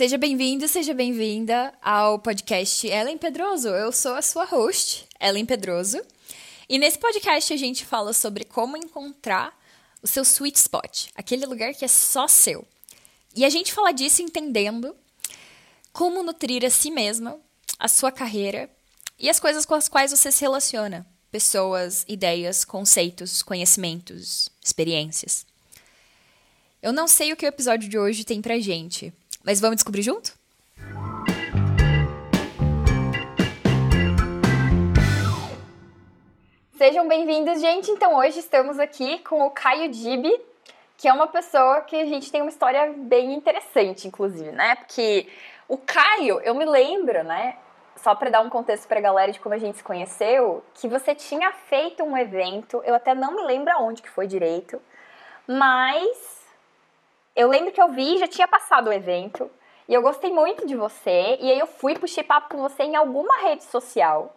Seja bem-vindo, seja bem-vinda ao podcast Ellen Pedroso. Eu sou a sua host, Ellen Pedroso. E nesse podcast a gente fala sobre como encontrar o seu sweet spot, aquele lugar que é só seu. E a gente fala disso entendendo como nutrir a si mesma, a sua carreira e as coisas com as quais você se relaciona: pessoas, ideias, conceitos, conhecimentos, experiências. Eu não sei o que o episódio de hoje tem pra gente, mas vamos descobrir junto? Sejam bem-vindos, gente. Então, hoje estamos aqui com o Caio Dibi, que é uma pessoa que a gente tem uma história bem interessante, inclusive, né? Porque o Caio, eu me lembro, né? Só para dar um contexto para a galera de como a gente se conheceu, que você tinha feito um evento, eu até não me lembro aonde que foi direito, mas eu lembro que eu vi, já tinha passado o evento, e eu gostei muito de você, e aí eu fui puxar papo com você em alguma rede social,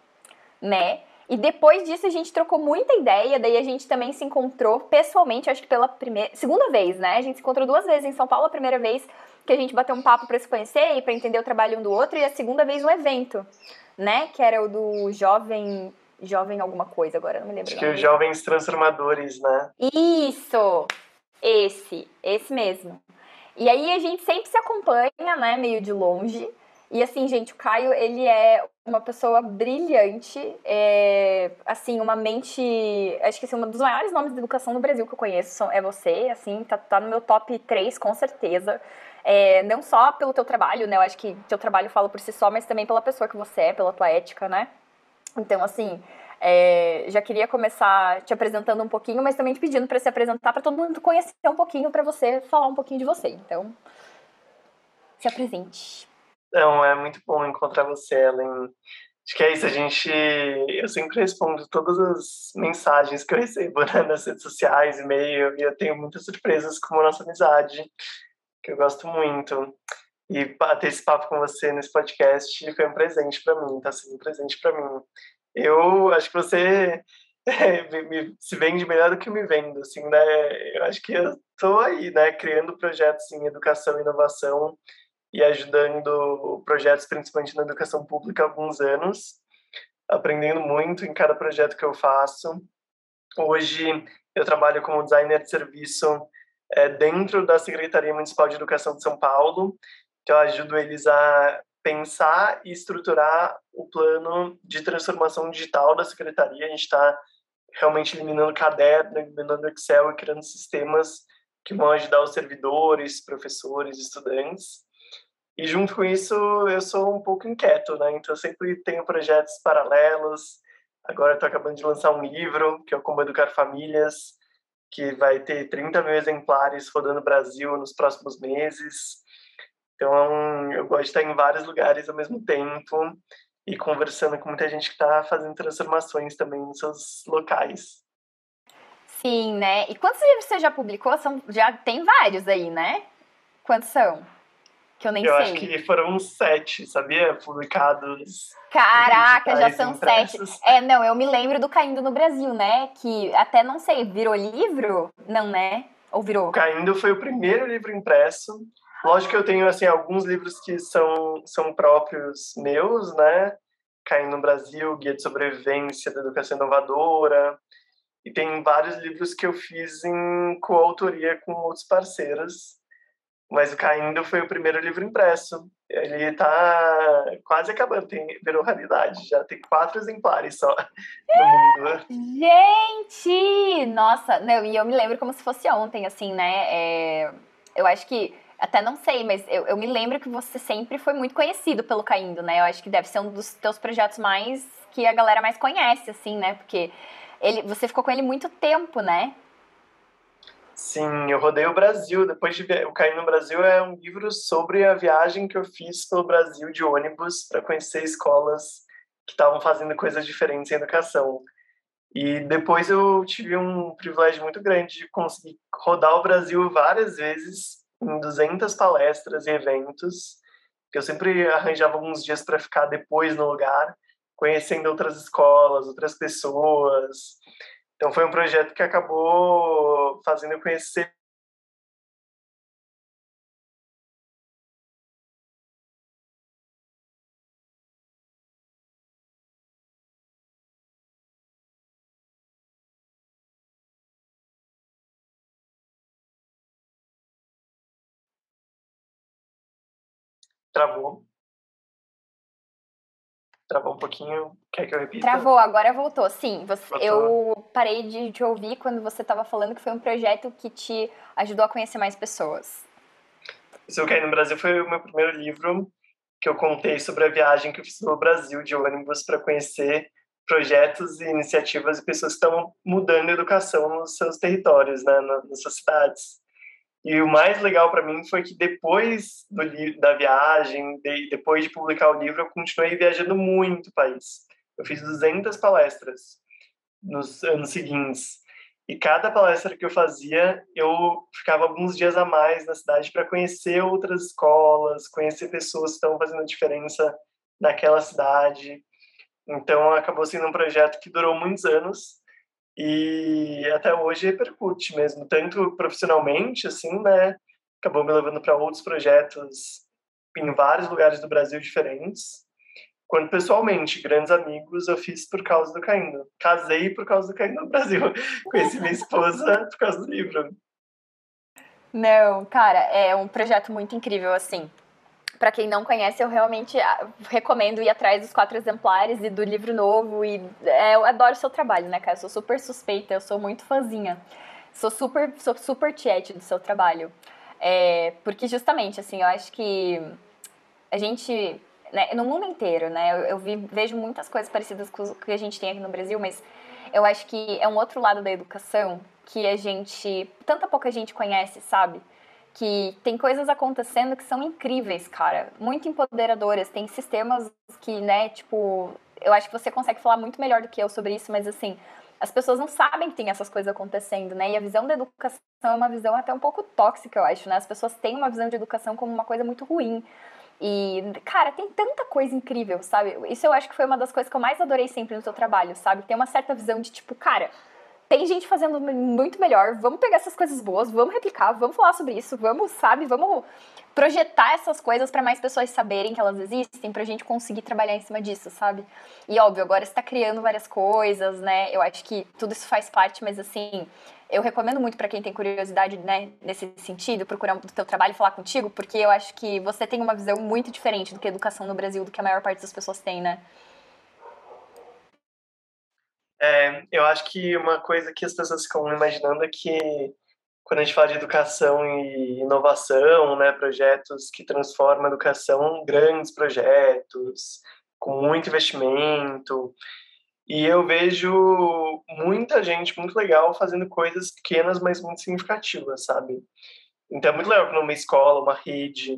né? E depois disso a gente trocou muita ideia, daí a gente também se encontrou pessoalmente, acho que pela primeira, segunda vez, né? A gente se encontrou duas vezes em São Paulo, a primeira vez que a gente bateu um papo para se conhecer e para entender o trabalho um do outro, e a segunda vez um evento, né? Que era o do jovem jovem alguma coisa, agora não me lembro. Acho que os jovens transformadores, né? Isso. Esse, esse mesmo. E aí a gente sempre se acompanha, né, meio de longe. E assim, gente, o Caio, ele é uma pessoa brilhante, é, assim, uma mente, acho que assim, um dos maiores nomes de educação no Brasil que eu conheço é você, assim, tá, tá no meu top 3, com certeza. É, não só pelo teu trabalho, né, eu acho que teu trabalho fala por si só, mas também pela pessoa que você é, pela tua ética, né. Então, assim, é, já queria começar te apresentando um pouquinho, mas também te pedindo para se apresentar, para todo mundo conhecer um pouquinho, para você falar um pouquinho de você. Então, se apresente. Então, é muito bom encontrar você, Ellen. Acho que é isso, a gente. Eu sempre respondo todas as mensagens que eu recebo né, nas redes sociais, e-mail, e eu tenho muitas surpresas com a nossa amizade, que eu gosto muito. E ter esse papo com você nesse podcast foi um presente para mim, tá sendo um presente para mim. Eu acho que você é, me, se vende melhor do que eu me vendo, assim, né? Eu acho que eu tô aí, né, criando projetos em educação e inovação e ajudando projetos, principalmente na educação pública, há alguns anos, aprendendo muito em cada projeto que eu faço. Hoje eu trabalho como designer de serviço é, dentro da Secretaria Municipal de Educação de São Paulo, que eu ajudo eles a pensar e estruturar o plano de transformação digital da secretaria. A gente está realmente eliminando caderno, eliminando Excel e criando sistemas que vão ajudar os servidores, professores, estudantes. E junto com isso, eu sou um pouco inquieto, né? Então, eu sempre tenho projetos paralelos. Agora, estou acabando de lançar um livro, que é Como Educar Famílias, que vai ter 30 mil exemplares rodando no Brasil nos próximos meses. Então, eu gosto de estar em vários lugares ao mesmo tempo e conversando com muita gente que está fazendo transformações também nos seus locais. Sim, né? E quantos livros você já publicou? São, já tem vários aí, né? Quantos são? que eu nem eu sei. acho que foram sete, sabia? Publicados. Caraca, já são impressos. sete. É, não, eu me lembro do Caindo no Brasil, né? Que até não sei, virou livro? Não, né? Ou virou? Caindo foi o primeiro livro impresso. Lógico que eu tenho, assim, alguns livros que são, são próprios meus, né? Caindo no Brasil, Guia de Sobrevivência da Educação Inovadora. E tem vários livros que eu fiz em coautoria com outros parceiros mas o Caindo foi o primeiro livro impresso. Ele está quase acabando, tem, virou realidade. Já tem quatro exemplares só no mundo. Gente! Nossa, não, e eu me lembro como se fosse ontem, assim, né? É, eu acho que até não sei, mas eu, eu, me lembro que você sempre foi muito conhecido pelo Caindo, né? Eu acho que deve ser um dos teus projetos mais que a galera mais conhece, assim, né? Porque ele, você ficou com ele muito tempo, né? Sim, eu rodei o Brasil. Depois de o Cair no Brasil é um livro sobre a viagem que eu fiz pelo Brasil de ônibus para conhecer escolas que estavam fazendo coisas diferentes em educação. E depois eu tive um privilégio muito grande de conseguir rodar o Brasil várias vezes em 200 palestras e eventos, que eu sempre arranjava alguns dias para ficar depois no lugar, conhecendo outras escolas, outras pessoas. Então foi um projeto que acabou fazendo eu conhecer Travou. Travou um pouquinho. Quer que eu repita? Travou, agora voltou. Sim, você, voltou. eu parei de te ouvir quando você estava falando que foi um projeto que te ajudou a conhecer mais pessoas. Se eu caí no Brasil foi o meu primeiro livro que eu contei sobre a viagem que eu fiz no Brasil de ônibus para conhecer projetos e iniciativas e pessoas que estão mudando a educação nos seus territórios, né, nas suas cidades. E o mais legal para mim foi que depois do, da viagem, de, depois de publicar o livro, eu continuei viajando muito o país. Eu fiz 200 palestras nos anos seguintes. E cada palestra que eu fazia, eu ficava alguns dias a mais na cidade para conhecer outras escolas, conhecer pessoas que estão fazendo diferença naquela cidade. Então, acabou sendo um projeto que durou muitos anos e até hoje repercute mesmo, tanto profissionalmente, assim, né? Acabou me levando para outros projetos em vários lugares do Brasil diferentes, quanto pessoalmente, grandes amigos eu fiz por causa do Caindo. Casei por causa do Caindo no Brasil. Conheci minha esposa por causa do livro. Não, cara, é um projeto muito incrível, assim para quem não conhece, eu realmente ah, recomendo ir atrás dos quatro exemplares e do livro novo. E é, eu adoro o seu trabalho, né, cara? Eu sou super suspeita, eu sou muito fãzinha. Sou super, sou super tiete do seu trabalho. É, porque justamente, assim, eu acho que a gente, né, no mundo inteiro, né, eu, eu vi, vejo muitas coisas parecidas com o que a gente tem aqui no Brasil, mas eu acho que é um outro lado da educação que a gente, tanta pouca gente conhece, sabe? Que tem coisas acontecendo que são incríveis, cara, muito empoderadoras. Tem sistemas que, né, tipo, eu acho que você consegue falar muito melhor do que eu sobre isso, mas assim, as pessoas não sabem que tem essas coisas acontecendo, né? E a visão da educação é uma visão até um pouco tóxica, eu acho, né? As pessoas têm uma visão de educação como uma coisa muito ruim. E, cara, tem tanta coisa incrível, sabe? Isso eu acho que foi uma das coisas que eu mais adorei sempre no seu trabalho, sabe? Tem uma certa visão de tipo, cara, tem gente fazendo muito melhor. Vamos pegar essas coisas boas, vamos replicar, vamos falar sobre isso, vamos, sabe, vamos projetar essas coisas para mais pessoas saberem que elas existem, pra gente conseguir trabalhar em cima disso, sabe? E óbvio, agora você tá criando várias coisas, né? Eu acho que tudo isso faz parte, mas assim, eu recomendo muito para quem tem curiosidade, né, nesse sentido, procurar do teu trabalho e falar contigo, porque eu acho que você tem uma visão muito diferente do que a educação no Brasil, do que a maior parte das pessoas tem, né? É, eu acho que uma coisa que as pessoas ficam imaginando é que quando a gente fala de educação e inovação, né, projetos que transformam a educação, grandes projetos, com muito investimento. E eu vejo muita gente muito legal fazendo coisas pequenas, mas muito significativas, sabe? Então é muito legal quando uma escola, uma rede,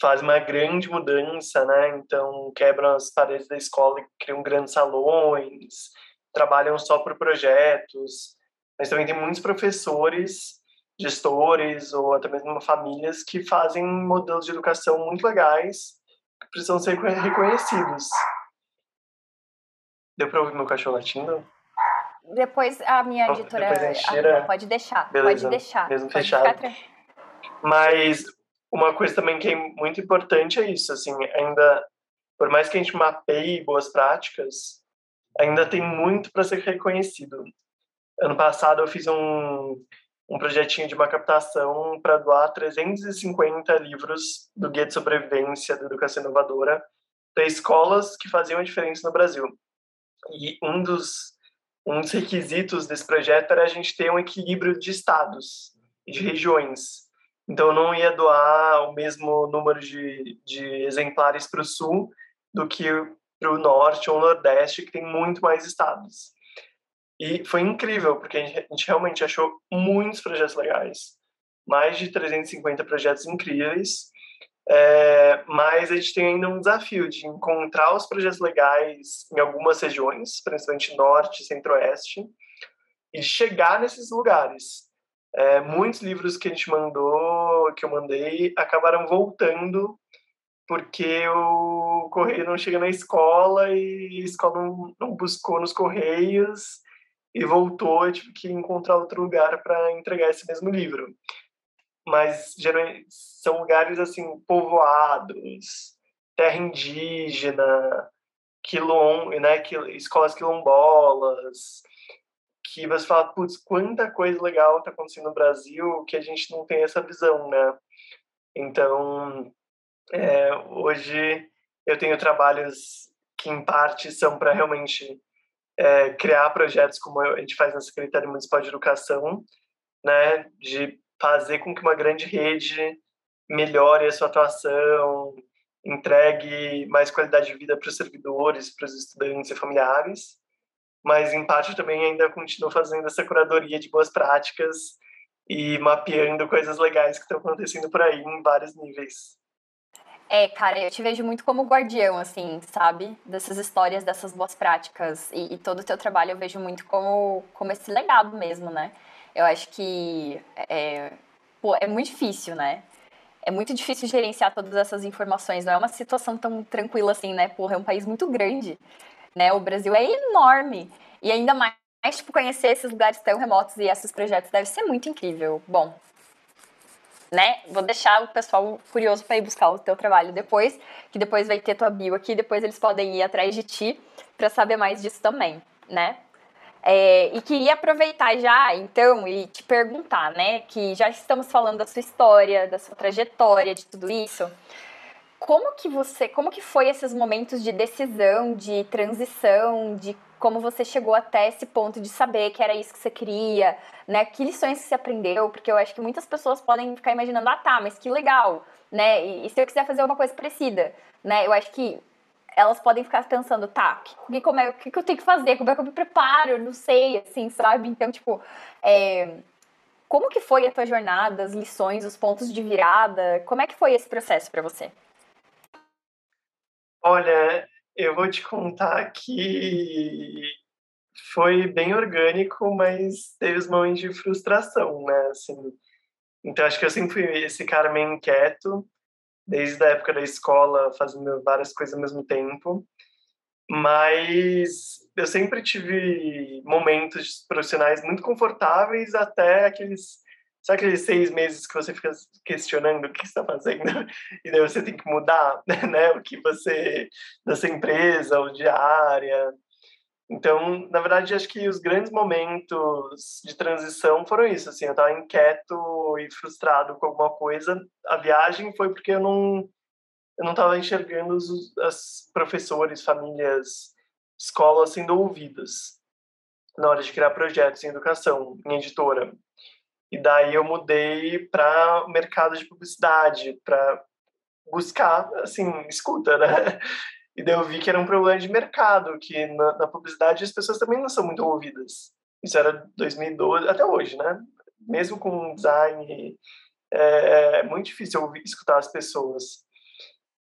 faz uma grande mudança, né? Então quebram as paredes da escola e criam grandes salões, trabalham só por projetos, mas também tem muitos professores, gestores ou até mesmo famílias que fazem modelos de educação muito legais que precisam ser reconhecidos. Deu para ouvir meu cachorro latindo? Depois a minha editora a tira... pode deixar, Beleza, pode deixar. Mesmo pode fechado. Mas uma coisa também que é muito importante é isso, assim, ainda por mais que a gente mapeie boas práticas, ainda tem muito para ser reconhecido. Ano passado eu fiz um, um projetinho de uma captação para doar 350 livros do Guia de Sobrevivência da Educação Inovadora para escolas que faziam a diferença no Brasil. E um dos, um dos requisitos desse projeto era a gente ter um equilíbrio de estados e de regiões. Então, eu não ia doar o mesmo número de, de exemplares para o Sul do que para o norte ou nordeste, que tem muito mais estados. E foi incrível, porque a gente realmente achou muitos projetos legais, mais de 350 projetos incríveis, é, mas a gente tem ainda um desafio de encontrar os projetos legais em algumas regiões, principalmente norte, centro-oeste, e chegar nesses lugares. É, muitos livros que a gente mandou, que eu mandei, acabaram voltando porque o correio não chega na escola e a escola não, não buscou nos correios e voltou, eu tive que encontrar outro lugar para entregar esse mesmo livro. Mas geralmente são lugares assim povoados, terra indígena, quilom, né, escolas quilombolas, que você fala, putz, quanta coisa legal está acontecendo no Brasil que a gente não tem essa visão, né? Então, É, hoje eu tenho trabalhos que, em parte, são para realmente é, criar projetos como a gente faz na Secretaria Municipal de Educação, né, de fazer com que uma grande rede melhore a sua atuação, entregue mais qualidade de vida para os servidores, para os estudantes e familiares, mas em parte também ainda continuo fazendo essa curadoria de boas práticas e mapeando coisas legais que estão acontecendo por aí em vários níveis. É, cara, eu te vejo muito como guardião, assim, sabe? Dessas histórias, dessas boas práticas. E, e, todo o teu trabalho eu vejo muito como, como esse legado mesmo, né? Eu acho que é, pô, é muito difícil, né? É muito difícil gerenciar todas essas informações. Não é uma situação tão tranquila assim, né? Porra, é um país muito grande, né? O Brasil é enorme. E ainda mais, tipo, conhecer esses lugares tão remotos e esses projetos deve ser muito incrível. Bom, né? Vou deixar o pessoal curioso para ir buscar o teu trabalho depois, que depois vai ter tua bio aqui, depois eles podem ir atrás de ti para saber mais disso também, né? É, e queria aproveitar já, então, e te perguntar, né, que já estamos falando da sua história, da sua trajetória, de tudo isso. Como que você, como que foi esses momentos de decisão, de transição, de como você chegou até esse ponto de saber que era isso que você queria, né? Que lições que você aprendeu? Porque eu acho que muitas pessoas podem ficar imaginando, ah, tá, mas que legal, né? E, e se eu quiser fazer uma coisa parecida, né? Eu acho que elas podem ficar pensando, tá, o que, como é, que, que eu tenho que fazer? Como é que eu me preparo? Não sei, assim, sabe? Então, tipo, é, como que foi a tua jornada, as lições, os pontos de virada? Como é que foi esse processo para você? Olha, eu vou te contar que foi bem orgânico, mas teve os momentos de frustração, né? Assim, então acho que eu sempre fui esse cara meio inquieto, desde a época da escola, fazendo várias coisas ao mesmo tempo. Mas eu sempre tive momentos profissionais muito confortáveis até aqueles Sabe aqueles seis meses que você fica questionando o que está fazendo e daí você tem que mudar, né? O que você dessa empresa ou de área. Então, na verdade, acho que os grandes momentos de transição foram isso. Assim, eu estava inquieto e frustrado com alguma coisa. A viagem foi porque eu não eu não estava enxergando os as professores, famílias, escolas sendo ouvidas na hora de criar projetos em educação, em editora. E daí eu mudei para o mercado de publicidade, para buscar, assim, escuta, né? E daí eu vi que era um problema de mercado, que na, na publicidade as pessoas também não são muito ouvidas. Isso era 2012, até hoje, né? Mesmo com design, é, é muito difícil ouvir, escutar as pessoas.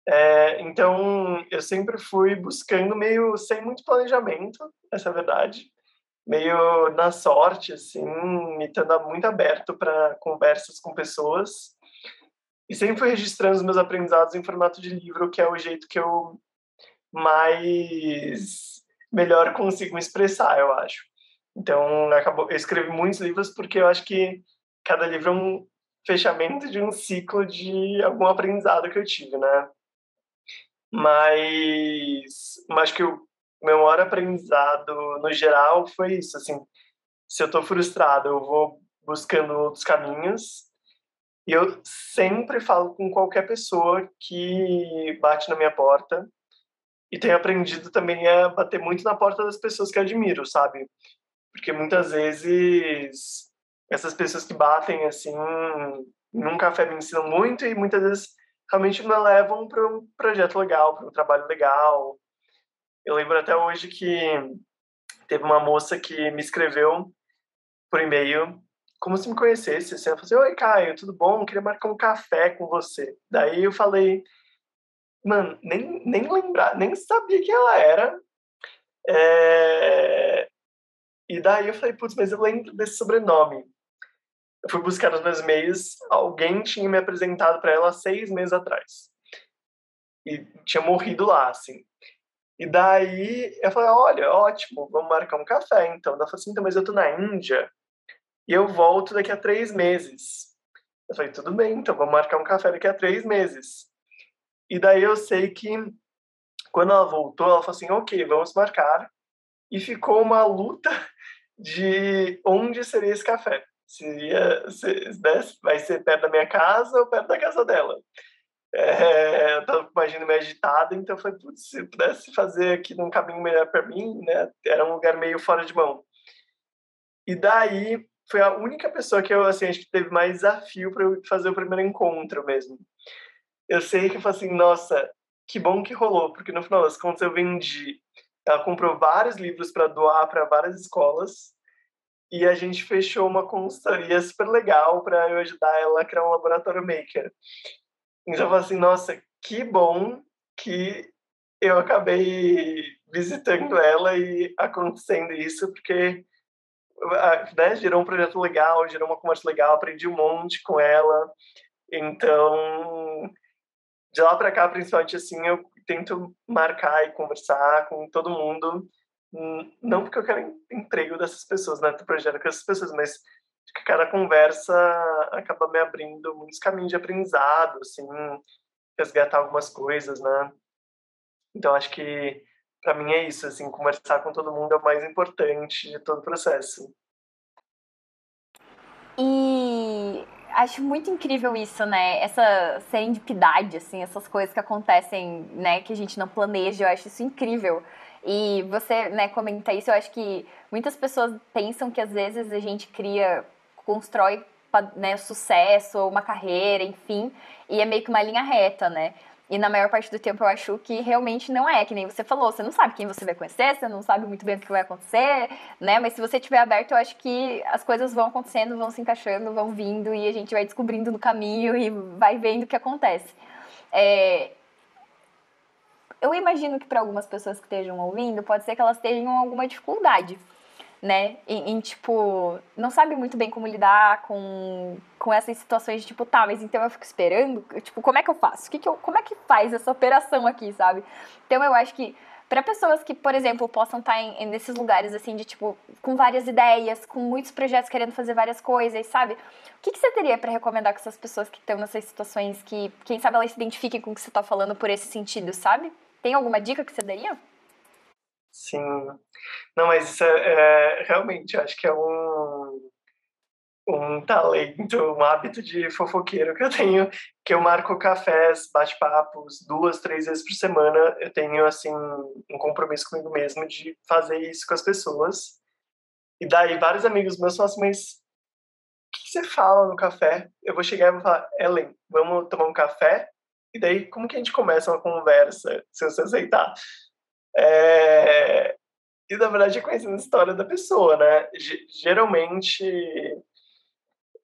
É, então, eu sempre fui buscando meio sem muito planejamento, essa é a verdade meio na sorte, assim, me estando muito aberto para conversas com pessoas. E sempre fui registrando os meus aprendizados em formato de livro, que é o jeito que eu mais melhor consigo me expressar, eu acho. Então, acabou, eu escrevi muitos livros porque eu acho que cada livro é um fechamento de um ciclo de algum aprendizado que eu tive, né? Mas, mas que o meu maior aprendizado no geral foi isso, assim, se eu estou frustrado, eu vou buscando outros caminhos. E eu sempre falo com qualquer pessoa que bate na minha porta. E tenho aprendido também a bater muito na porta das pessoas que admiro, sabe? Porque muitas vezes essas pessoas que batem assim num café me ensinam muito e muitas vezes realmente me levam para um projeto legal, para um trabalho legal, eu lembro até hoje que teve uma moça que me escreveu por e-mail como se me conhecesse. Assim, ela falou assim, Oi, Caio, tudo bom? Queria marcar um café com você. Daí eu falei, mano, nem, nem lembrar, nem sabia quem ela era. É... E daí eu falei, putz, mas eu lembro desse sobrenome. Eu fui buscar nos meus e-mails, alguém tinha me apresentado para ela seis meses atrás. E tinha morrido lá, assim. E daí eu falei, olha, ótimo, vamos marcar um café então. Ela falou assim, então, mas eu tô na Índia e eu volto daqui a três meses. Eu falei, tudo bem, então vamos marcar um café daqui a três meses. E daí eu sei que quando ela voltou, ela falou assim, ok, vamos marcar. E ficou uma luta de onde seria esse café. Seria, se, né, vai ser perto da minha casa ou perto da casa dela. É, eu tava com a agenda meio agitada, então foi putz, se eu pudesse fazer aqui num caminho melhor para mim, né? Era um lugar meio fora de mão. E daí foi a única pessoa que eu assim acho que teve mais desafio para eu fazer o primeiro encontro mesmo. Eu sei que eu falei assim, nossa, que bom que rolou, porque no final das contas eu vendi. Ela comprou vários livros para doar para várias escolas e a gente fechou uma consultoria super legal para eu ajudar ela a criar um laboratório maker. Então eu falei assim, nossa, que bom que eu acabei visitando ela e acontecendo isso, porque né, gerou um projeto legal, gerou uma conversa legal, aprendi um monte com ela. Então, de lá para cá, principalmente assim, eu tento marcar e conversar com todo mundo, não porque eu quero emprego dessas pessoas, né, do projeto com essas pessoas, mas que cada conversa acaba me abrindo muitos caminhos de aprendizado, assim, resgatar algumas coisas, né? Então acho que para mim é isso, assim, conversar com todo mundo é o mais importante de todo o processo. E acho muito incrível isso, né? Essa serendipidade, assim, essas coisas que acontecem, né, que a gente não planeja, eu acho isso incrível. E você, né, comenta isso, eu acho que muitas pessoas pensam que às vezes a gente cria, constrói né, sucesso, uma carreira, enfim, e é meio que uma linha reta, né? E na maior parte do tempo eu acho que realmente não é, que nem você falou, você não sabe quem você vai conhecer, você não sabe muito bem o que vai acontecer, né? Mas se você estiver aberto, eu acho que as coisas vão acontecendo, vão se encaixando, vão vindo e a gente vai descobrindo no caminho e vai vendo o que acontece. É... Eu imagino que para algumas pessoas que estejam ouvindo, pode ser que elas tenham alguma dificuldade né? Em, em, tipo, não sabe muito bem como lidar com, com essas situações de tipo, tá, mas então eu fico esperando, tipo, como é que eu faço? Que que eu, como é que faz essa operação aqui, sabe? Então eu acho que para pessoas que, por exemplo, possam estar tá em, nesses lugares assim de tipo com várias ideias, com muitos projetos querendo fazer várias coisas, sabe? O que, que você teria para recomendar com essas pessoas que estão nessas situações que, quem sabe, elas se identifiquem com o que você está falando por esse sentido, sabe? Tem alguma dica que você daria? Sim. Não, mas é, é realmente, acho que é um, um talento, um hábito de fofoqueiro que eu tenho, que eu marco cafés, bate-papos, duas, três vezes por semana. Eu tenho, assim, um compromisso comigo mesmo de fazer isso com as pessoas. E daí, vários amigos meus falam assim, mas o que você fala no café? Eu vou chegar e vou falar, Ellen, vamos tomar um café? E daí, como que a gente começa uma conversa, se você aceitar? É... E, na verdade, é conhecendo a história da pessoa, né? G geralmente,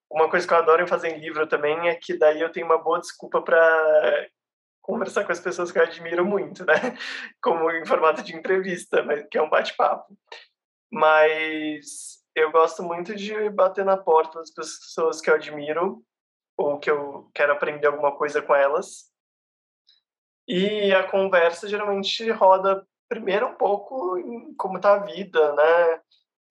uma coisa que eu adoro em fazer em livro também é que daí eu tenho uma boa desculpa para conversar com as pessoas que eu admiro muito, né? Como em formato de entrevista, que é um bate-papo. Mas eu gosto muito de bater na porta das pessoas que eu admiro ou que eu quero aprender alguma coisa com elas. E a conversa geralmente roda primeiro um pouco em como está a vida, né?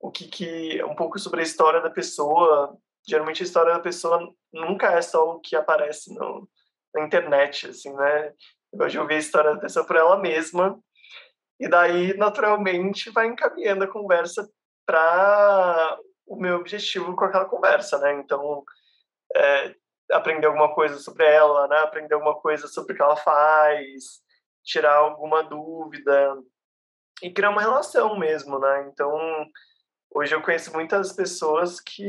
O que, que um pouco sobre a história da pessoa. Geralmente a história da pessoa nunca é só o que aparece no, na internet, assim, né? Eu gosto de ouvir a história da pessoa por ela mesma. E daí, naturalmente, vai encaminhando a conversa para o meu objetivo com aquela conversa, né? Então, é, aprender alguma coisa sobre ela, né? Aprender alguma coisa sobre o que ela faz, tirar alguma dúvida e criar uma relação mesmo, né? Então, hoje eu conheço muitas pessoas que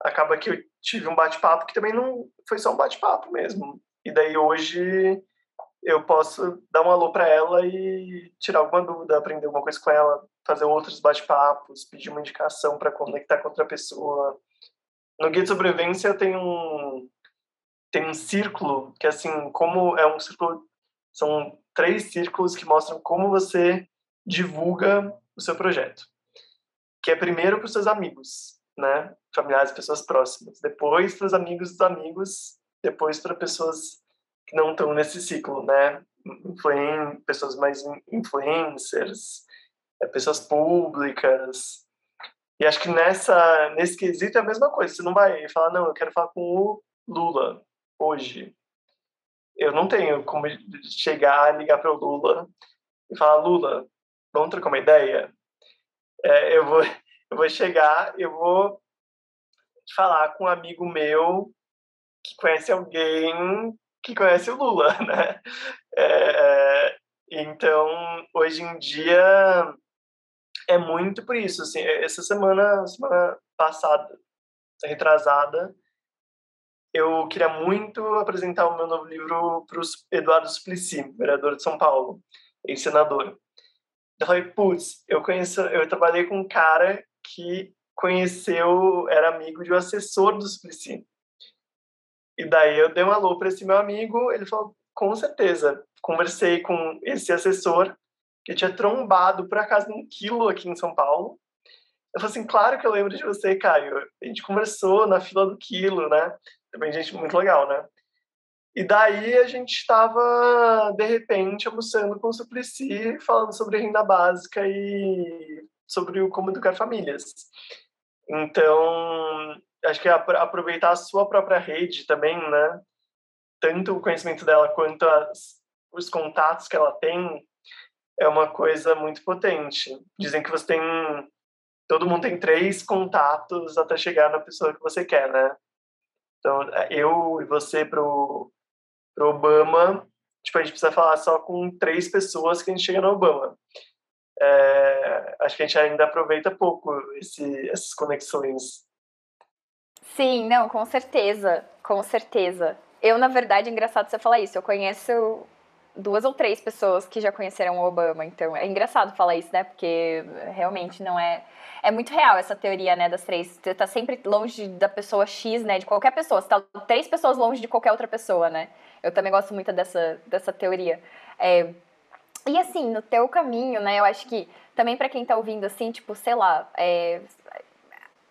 acaba que eu tive um bate-papo que também não foi só um bate-papo mesmo. E daí hoje eu posso dar um alô para ela e tirar alguma dúvida, aprender alguma coisa com ela, fazer outros bate-papos, pedir uma indicação para conectar com outra pessoa. No guia de sobrevivência tenho um tem um círculo que assim, como é um círculo são três círculos que mostram como você divulga o seu projeto. Que é primeiro para os seus amigos, né? Familiares, pessoas próximas. Depois para os amigos dos amigos. Depois para pessoas que não estão nesse ciclo, né? Influen pessoas mais influencers, é, pessoas públicas. E acho que nessa, nesse quesito é a mesma coisa. Você não vai falar, não, eu quero falar com o Lula hoje eu não tenho como chegar, ligar para o Lula e falar, Lula, vamos trocar uma ideia? É, eu, vou, eu vou chegar, eu vou falar com um amigo meu que conhece alguém que conhece o Lula, né? É, então, hoje em dia, é muito por isso. Assim, essa semana, semana passada, retrasada, eu queria muito apresentar o meu novo livro para o Eduardo Suplicy, vereador de São Paulo, ex-senador. Eu falei, putz, eu eu trabalhei com um cara que conheceu, era amigo de um assessor do Suplicy. E daí eu dei um alô para esse meu amigo, ele falou, com certeza. Conversei com esse assessor, que tinha trombado por acaso num quilo aqui em São Paulo. Eu falei assim, claro que eu lembro de você, Caio. A gente conversou na fila do quilo, né? Também gente muito legal, né? E daí a gente estava, de repente, almoçando com o Suplicy, falando sobre renda básica e sobre como educar famílias. Então, acho que aproveitar a sua própria rede também, né? Tanto o conhecimento dela quanto as, os contatos que ela tem é uma coisa muito potente. Dizem que você tem todo mundo tem três contatos até chegar na pessoa que você quer, né? Então, eu e você pro, pro Obama, tipo, a gente precisa falar só com três pessoas que a gente chega no Obama. É, acho que a gente ainda aproveita pouco esse, essas conexões. Sim, não, com certeza, com certeza. Eu, na verdade, é engraçado você falar isso. Eu conheço duas ou três pessoas que já conheceram o Obama, então é engraçado falar isso, né? Porque realmente não é é muito real essa teoria, né, das três. Você tá sempre longe da pessoa X, né, de qualquer pessoa. Você tá três pessoas longe de qualquer outra pessoa, né? Eu também gosto muito dessa, dessa teoria. É, e assim, no teu caminho, né, eu acho que também para quem tá ouvindo assim, tipo, sei lá, é,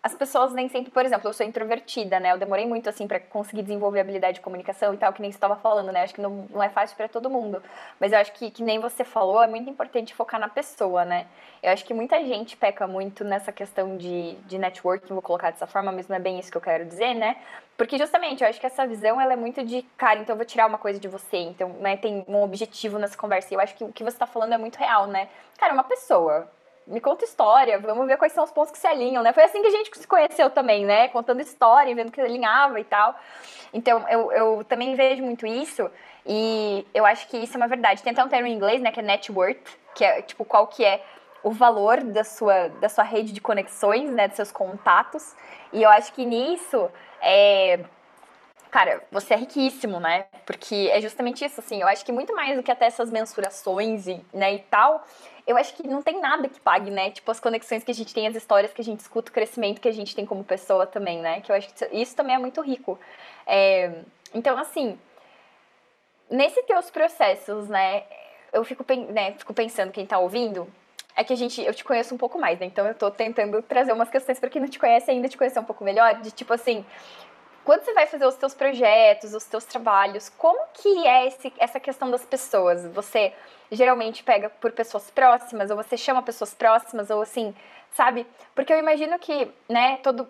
as pessoas nem sempre, por exemplo, eu sou introvertida, né? Eu demorei muito assim para conseguir desenvolver habilidade de comunicação e tal, que nem você estava falando, né? Acho que não, não é fácil para todo mundo. Mas eu acho que, que nem você falou, é muito importante focar na pessoa, né? Eu acho que muita gente peca muito nessa questão de, de networking, vou colocar dessa forma, mas não é bem isso que eu quero dizer, né? Porque justamente eu acho que essa visão ela é muito de, cara, então eu vou tirar uma coisa de você, então, né, tem um objetivo nessa conversa. E eu acho que o que você está falando é muito real, né? Cara, uma pessoa me conta história, vamos ver quais são os pontos que se alinham, né? Foi assim que a gente se conheceu também, né? Contando história, vendo que alinhava e tal. Então, eu, eu também vejo muito isso e eu acho que isso é uma verdade. Tem até um termo em inglês, né, que é net worth, que é, tipo, qual que é o valor da sua, da sua rede de conexões, né, dos seus contatos. E eu acho que nisso, é, cara, você é riquíssimo, né? Porque é justamente isso, assim, eu acho que muito mais do que até essas mensurações e, né, e tal, eu acho que não tem nada que pague, né? Tipo, as conexões que a gente tem, as histórias que a gente escuta, o crescimento que a gente tem como pessoa também, né? Que eu acho que isso também é muito rico. É, então, assim, nesses teus processos, né? Eu fico, né, fico pensando, quem tá ouvindo, é que a gente, eu te conheço um pouco mais, né? Então eu tô tentando trazer umas questões para quem não te conhece ainda te conhecer um pouco melhor, de tipo assim, quando você vai fazer os seus projetos, os seus trabalhos, como que é esse, essa questão das pessoas? Você geralmente pega por pessoas próximas, ou você chama pessoas próximas, ou assim, sabe? Porque eu imagino que, né, todo.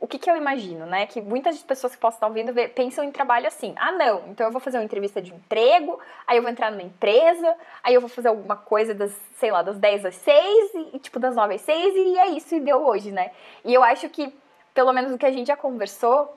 O que, que eu imagino, né? Que muitas pessoas que possam estar ouvindo pensam em trabalho assim. Ah, não, então eu vou fazer uma entrevista de emprego, aí eu vou entrar numa empresa, aí eu vou fazer alguma coisa das, sei lá, das 10 às 6, e, tipo, das 9 às 6, e é isso, e deu hoje, né? E eu acho que, pelo menos o que a gente já conversou,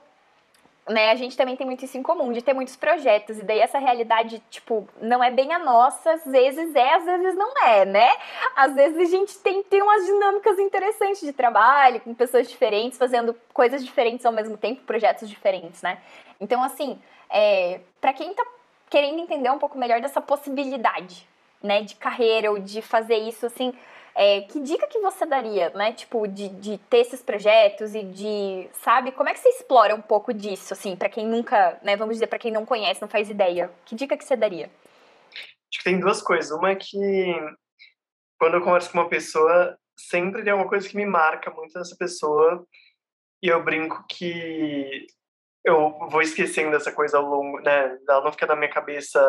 né, a gente também tem muito isso em comum, de ter muitos projetos, e daí essa realidade, tipo, não é bem a nossa, às vezes é, às vezes não é, né? Às vezes a gente tem, tem umas dinâmicas interessantes de trabalho, com pessoas diferentes, fazendo coisas diferentes ao mesmo tempo, projetos diferentes, né? Então, assim, é, para quem tá querendo entender um pouco melhor dessa possibilidade, né, de carreira ou de fazer isso, assim, é, que dica que você daria, né? Tipo, de, de ter esses projetos e de, sabe? Como é que você explora um pouco disso, assim, para quem nunca, né? Vamos dizer, para quem não conhece, não faz ideia. Que dica que você daria? Acho que tem duas coisas. Uma é que quando eu converso com uma pessoa, sempre tem uma coisa que me marca muito nessa pessoa e eu brinco que eu vou esquecendo essa coisa ao longo, né? Ela não fica na minha cabeça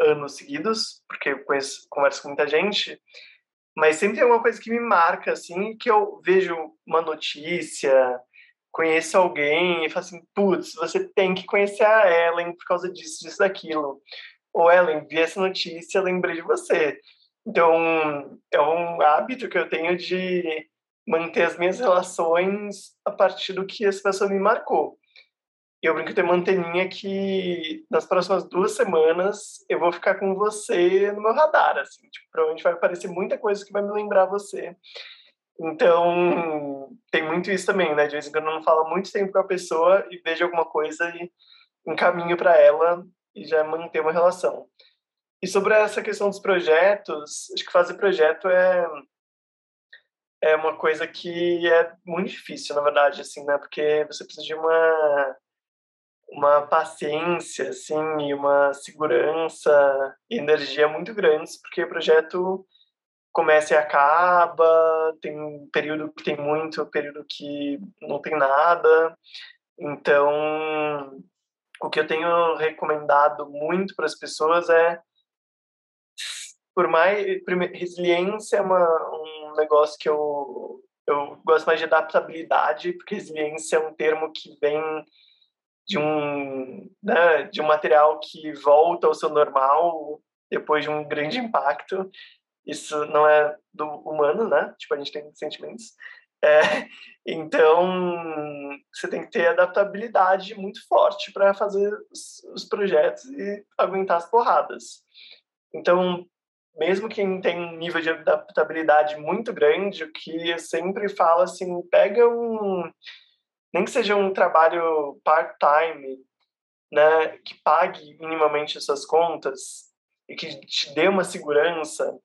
anos seguidos, porque eu conheço, converso com muita gente, mas sempre tem alguma coisa que me marca, assim, que eu vejo uma notícia, conheço alguém e falo assim, putz, você tem que conhecer a Ellen por causa disso, disso, daquilo. Ou Ellen, vi essa notícia, lembrei de você. Então, é um hábito que eu tenho de manter as minhas relações a partir do que essa pessoa me marcou. Eu brinco ter uma anteninha que nas próximas duas semanas eu vou ficar com você no meu radar, assim, tipo, provavelmente vai aparecer muita coisa que vai me lembrar você. Então, tem muito isso também, né? De vez em quando eu não falo muito tempo com a pessoa e vejo alguma coisa e encaminho para ela e já manter uma relação. E sobre essa questão dos projetos, acho que fazer projeto é é uma coisa que é muito difícil, na verdade, assim, né? Porque você precisa de uma uma paciência, assim, e uma segurança e energia muito grandes, porque o projeto começa e acaba, tem período que tem muito, período que não tem nada. Então, o que eu tenho recomendado muito para as pessoas é por mais resiliência é uma, um negócio que eu eu gosto mais de adaptabilidade, porque resiliência é um termo que vem de um, né, de um material que volta ao seu normal depois de um grande impacto. Isso não é do humano, né? Tipo, a gente tem sentimentos. É, então, você tem que ter adaptabilidade muito forte para fazer os, os, projetos e aguentar as porradas. Então, mesmo quem tem um nível de adaptabilidade muito grande, o que eu sempre falo assim, pega um nem que seja um trabalho part-time, né, que pague minimamente as suas contas e que te dê uma segurança,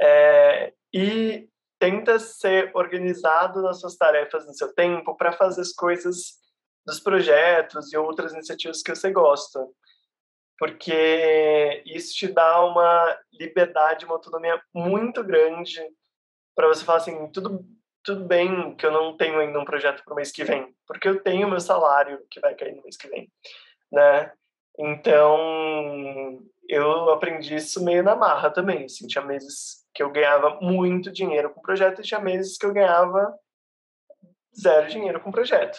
é, e tenta ser organizado nas suas tarefas no seu tempo para fazer as coisas dos projetos e outras iniciativas que você gosta. Porque isso te dá uma liberdade, uma autonomia muito grande para você falar assim, tudo tudo bem que eu não tenho ainda um projeto para o mês que vem, porque eu tenho meu salário que vai cair no mês que vem, né? Então, eu aprendi isso meio na marra também, assim, tinha meses que eu ganhava muito dinheiro com o projeto e tinha meses que eu ganhava zero dinheiro com o projeto.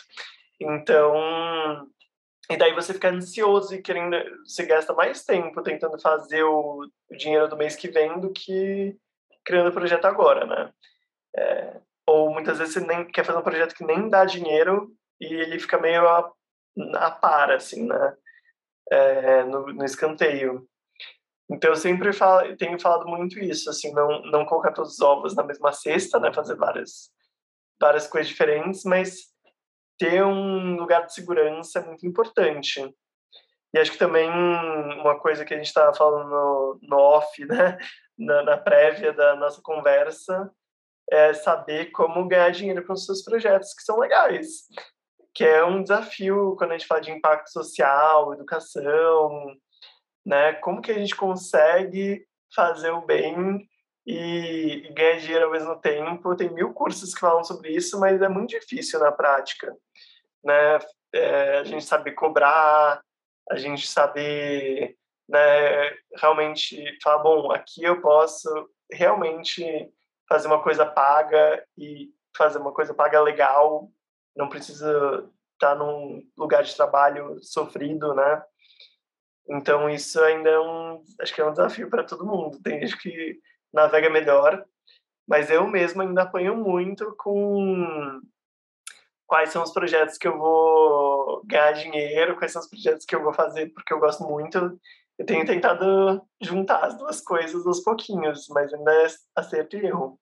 Então, e daí você fica ansioso e querendo, você gasta mais tempo tentando fazer o, dinheiro do mês que vem do que criando o projeto agora, né? É, ou muitas vezes você nem quer fazer um projeto que nem dá dinheiro e ele fica meio a, a par, assim, né? É, no, no, escanteio. Então eu sempre falo, tenho falado muito isso, assim, não, não colocar todos os ovos na mesma cesta, né? Fazer várias, várias coisas diferentes, mas ter um lugar de segurança é muito importante. E acho que também uma coisa que a gente estava falando no, no off, né? Na, na prévia da nossa conversa, é saber como ganhar dinheiro com os seus projetos que são legais, que é um desafio quando a gente fala de impacto social, educação, né? Como que a gente consegue fazer o bem e, ganhar dinheiro ao mesmo tempo? Tem mil cursos que falam sobre isso, mas é muito difícil na prática, né? É, a gente saber cobrar, a gente saber né, realmente falar, bom, aqui eu posso realmente fazer uma coisa paga e fazer uma coisa paga legal, não precisa estar num lugar de trabalho sofrido, né? Então isso ainda é um, acho que é um desafio para todo mundo. Tem gente que navega melhor, mas eu mesmo ainda apanho muito com quais são os projetos que eu vou ganhar dinheiro, quais são os projetos que eu vou fazer porque eu gosto muito. Eu tenho tentado juntar as duas coisas aos pouquinhos, mas ainda é acerto e erro.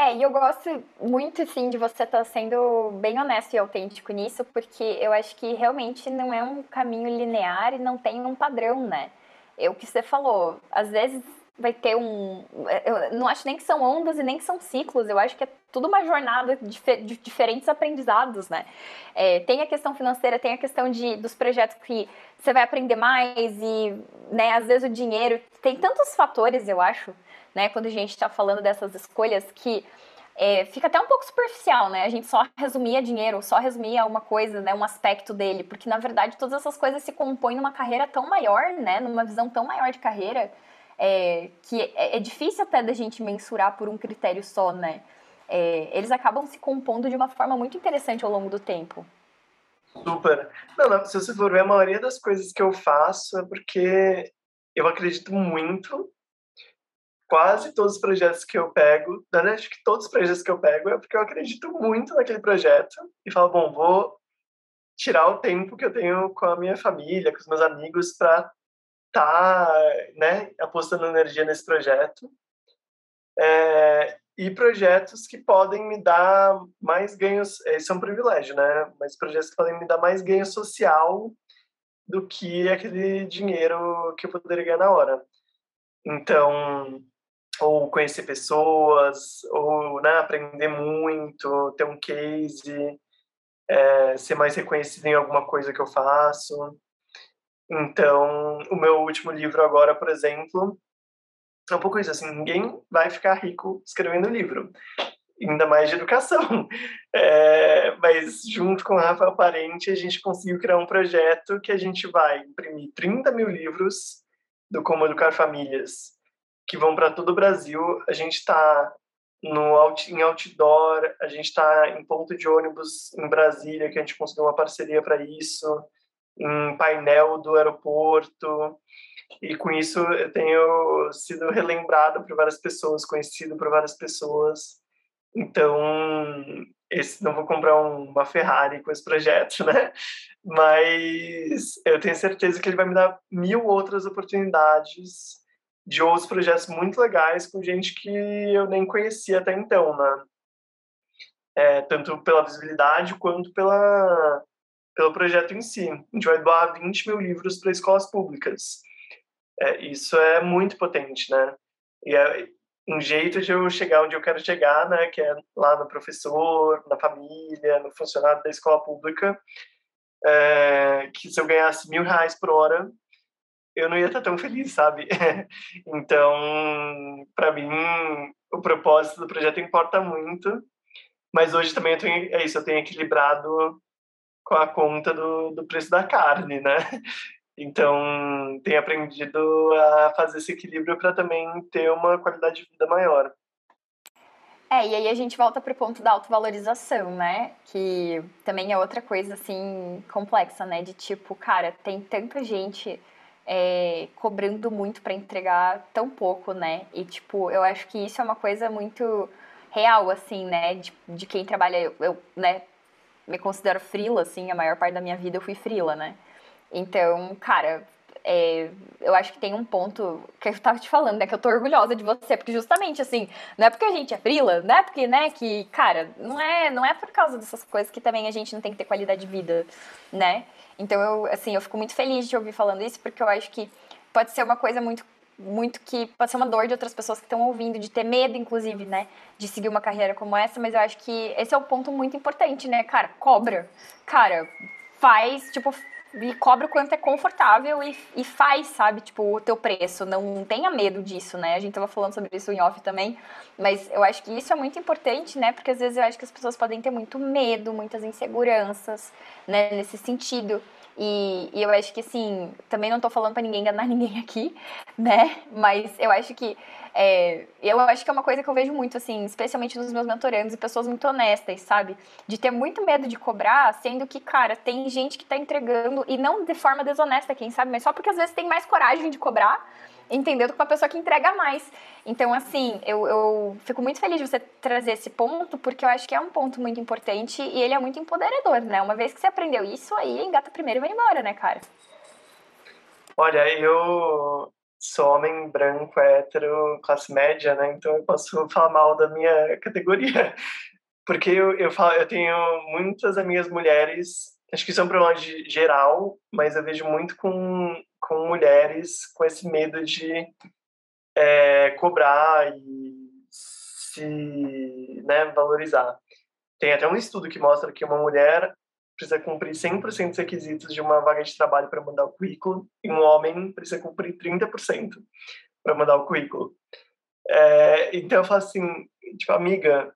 É, e eu gosto muito, assim, de você estar tá sendo bem honesto e autêntico nisso, porque eu acho que realmente não é um caminho linear e não tem um padrão, né? É o que você falou, às vezes vai ter um. Eu não acho nem que são ondas e nem que são ciclos, eu acho que é tudo uma jornada de diferentes aprendizados, né? É, tem a questão financeira, tem a questão de, dos projetos que você vai aprender mais e, né, às vezes o dinheiro. Tem tantos fatores, eu acho né? Quando a gente está falando dessas escolhas que é, fica até um pouco superficial, né? A gente só resumia dinheiro, só resumia uma coisa, né? Um aspecto dele, porque na verdade todas essas coisas se compõem numa carreira tão maior, né? Numa visão tão maior de carreira, é, que é, é, difícil até da gente mensurar por um critério só, né? É, eles acabam se compondo de uma forma muito interessante ao longo do tempo. Super. Não, não, se você for ver, a maioria das coisas que eu faço é porque eu acredito muito quase todos os projetos que eu pego, na acho que todos os projetos que eu pego é porque eu acredito muito naquele projeto e falo, bom, vou tirar o tempo que eu tenho com a minha família, com os meus amigos para tá, né, apostando energia nesse projeto. É, e projetos que podem me dar mais ganhos, esse é um privilégio, né? Mas projetos que podem me dar mais ganho social do que aquele dinheiro que eu poderia ganhar na hora. Então, ou conhecer pessoas, ou né, aprender muito, ter um case, é, ser mais reconhecido em alguma coisa que eu faço. Então, o meu último livro agora, por exemplo, é um pouco isso, assim, ninguém vai ficar rico escrevendo livro, ainda mais de educação. É, mas, junto com o Rafael Parente, a gente conseguiu criar um projeto que a gente vai imprimir 30 mil livros do Como Educar Famílias, que vão para todo o Brasil. A gente está no em outdoor, a gente está em ponto de ônibus em Brasília, que a gente conseguiu uma parceria para isso, em painel do aeroporto. E com isso eu tenho sido relembrado por várias pessoas, conhecido por várias pessoas. Então, esse, não vou comprar uma Ferrari com esse projeto, né? Mas eu tenho certeza que ele vai me dar mil outras oportunidades de outros projetos muito legais com gente que eu nem conhecia até então, né? É, tanto pela visibilidade quanto pela, pelo projeto em si. A gente vai doar 20 mil livros para escolas públicas. É, isso é muito potente, né? E é um jeito de eu chegar onde eu quero chegar, né? Que é lá no professor, na família, no funcionário da escola pública. É, que se eu ganhasse mil reais por hora, eu não ia estar tão feliz, sabe? então, para mim, o propósito do projeto importa muito, mas hoje também eu tenho, é isso, eu tenho equilibrado com a conta do, do preço da carne, né? Então, tenho aprendido a fazer esse equilíbrio para também ter uma qualidade de vida maior. É, e aí a gente volta para o ponto da autovalorização, né? Que também é outra coisa, assim, complexa, né? De tipo, cara, tem tanta gente é, cobrando muito para entregar tão pouco, né? E, tipo, eu acho que isso é uma coisa muito real, assim, né? De, de quem trabalha, eu, eu, né? Me considero frila, assim, a maior parte da minha vida eu fui frila, né? Então, cara, é, eu acho que tem um ponto que eu tava te falando, né? Que eu tô orgulhosa de você, porque justamente assim, não é porque a gente é frila, não é porque, né, que, cara, não é, não é por causa dessas coisas que também a gente não tem que ter qualidade de vida, né? Então, eu, assim, eu fico muito feliz de ouvir falando isso, porque eu acho que pode ser uma coisa muito muito que pode ser uma dor de outras pessoas que estão ouvindo, de ter medo, inclusive, né, de seguir uma carreira como essa, mas eu acho que esse é um ponto muito importante, né, cara, cobra, cara, faz, tipo, e cobra o quanto é confortável e, e faz, sabe, tipo, o teu preço. Não tenha medo disso, né? A gente tava falando sobre isso em off também, mas eu acho que isso é muito importante, né? Porque às vezes eu acho que as pessoas podem ter muito medo, muitas inseguranças, né, nesse sentido. E, e eu acho que, assim, também não tô falando para ninguém enganar ninguém aqui, né? Mas eu acho que é, eu acho que é uma coisa que eu vejo muito, assim, especialmente nos meus mentorandos e pessoas muito honestas, sabe? De ter muito medo de cobrar, sendo que, cara, tem gente que tá entregando, e não de forma desonesta, quem sabe, mas só porque às vezes tem mais coragem de cobrar, entendeu? Do que uma pessoa que entrega mais. Então, assim, eu, eu fico muito feliz de você trazer esse ponto, porque eu acho que é um ponto muito importante e ele é muito empoderador, né? Uma vez que você aprendeu isso, aí engata primeiro e vai embora, né, cara? Olha, eu sou homem branco, hétero, classe média, né? Então eu posso falar mal da minha categoria. Porque eu, eu, falo, eu tenho muitas amigas mulheres, acho que isso é um problema de, geral, mas eu vejo muito com, com mulheres com esse medo de é, cobrar e se né, valorizar. Tem até um estudo que mostra que uma mulher precisa cumprir 100% dos requisitos de uma vaga de trabalho para mandar o currículo, e um homem precisa cumprir 30% para mandar o currículo. É, então eu falo assim, tipo, amiga,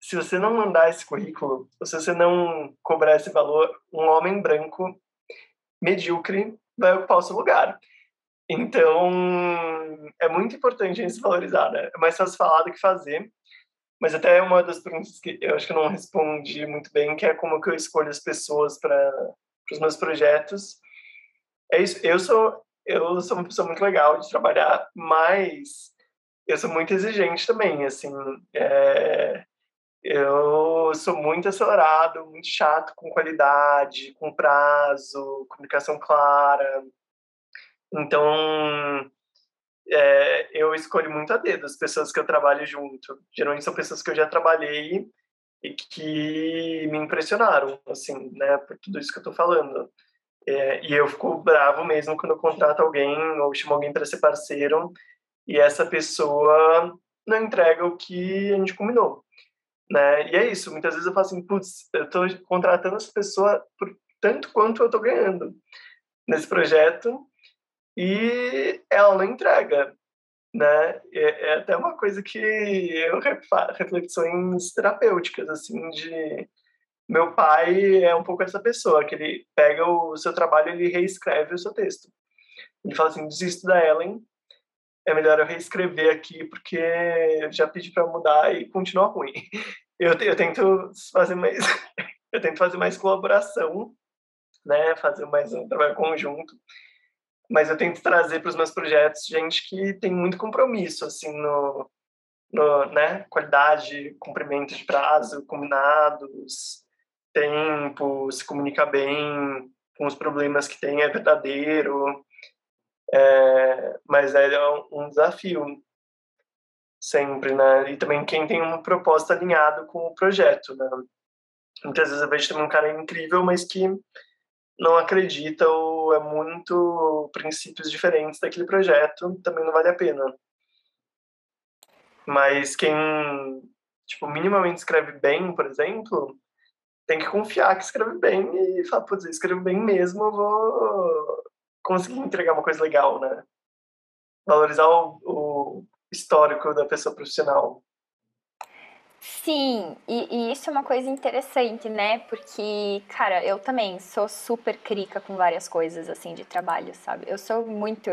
se você não mandar esse currículo, ou se você não cobrar esse valor, um homem branco medíocre vai ocupar o seu lugar. Então, é muito importante a gente se valorizar, né? É mais fácil falar do que fazer. Mas até uma das perguntas que eu acho que eu não respondi muito bem, que é como que eu escolho as pessoas para os meus projetos. É isso. Eu sou eu sou uma pessoa muito legal de trabalhar, mas eu sou muito exigente também, assim, é, eu sou muito acelerado, muito chato com qualidade, com prazo, comunicação clara. Então, é, eu escolho muito a dedo as pessoas que eu trabalho junto. Geralmente são pessoas que eu já trabalhei e que me impressionaram, assim, né, por tudo isso que eu tô falando. É, e eu fico bravo mesmo quando eu contrato alguém ou chamo alguém para ser parceiro e essa pessoa não entrega o que a gente combinou, né? E é isso, muitas vezes eu falo assim, putz, eu tô contratando essa pessoa por tanto quanto eu tô ganhando nesse projeto e ela entrega, né? É, é até uma coisa que eu reflexões terapêuticas, assim, de meu pai é um pouco essa pessoa, que ele pega o seu trabalho ele reescreve o seu texto. Ele fala assim, desisto da Ellen, é melhor eu reescrever aqui porque eu já pedi para mudar e continua ruim. Eu, eu tento fazer mais eu tento fazer mais colaboração, né, fazer mais um trabalho conjunto mas eu tento trazer para os meus projetos gente que tem muito compromisso assim no, no né qualidade cumprimento de prazo combinados tempo se comunica bem com os problemas que tem é verdadeiro. É, mas é um desafio sempre né? E também quem tem um propósito alinhado com o projeto né? Muitas vezes eu vejo também um cara incrível mas que não acredita ou é muito princípios diferentes daquele projeto, também não vale a pena. Mas quem, tipo, minimamente escreve bem, por exemplo, tem que confiar que escreve bem e falar, putz, eu escrevo bem mesmo, eu vou conseguir entregar uma coisa legal, né? Valorizar o, o histórico da pessoa profissional. Sim, e, e, isso é uma coisa interessante, né? Porque, cara, eu também sou super crica com várias coisas, assim, de trabalho, sabe? Eu sou muito,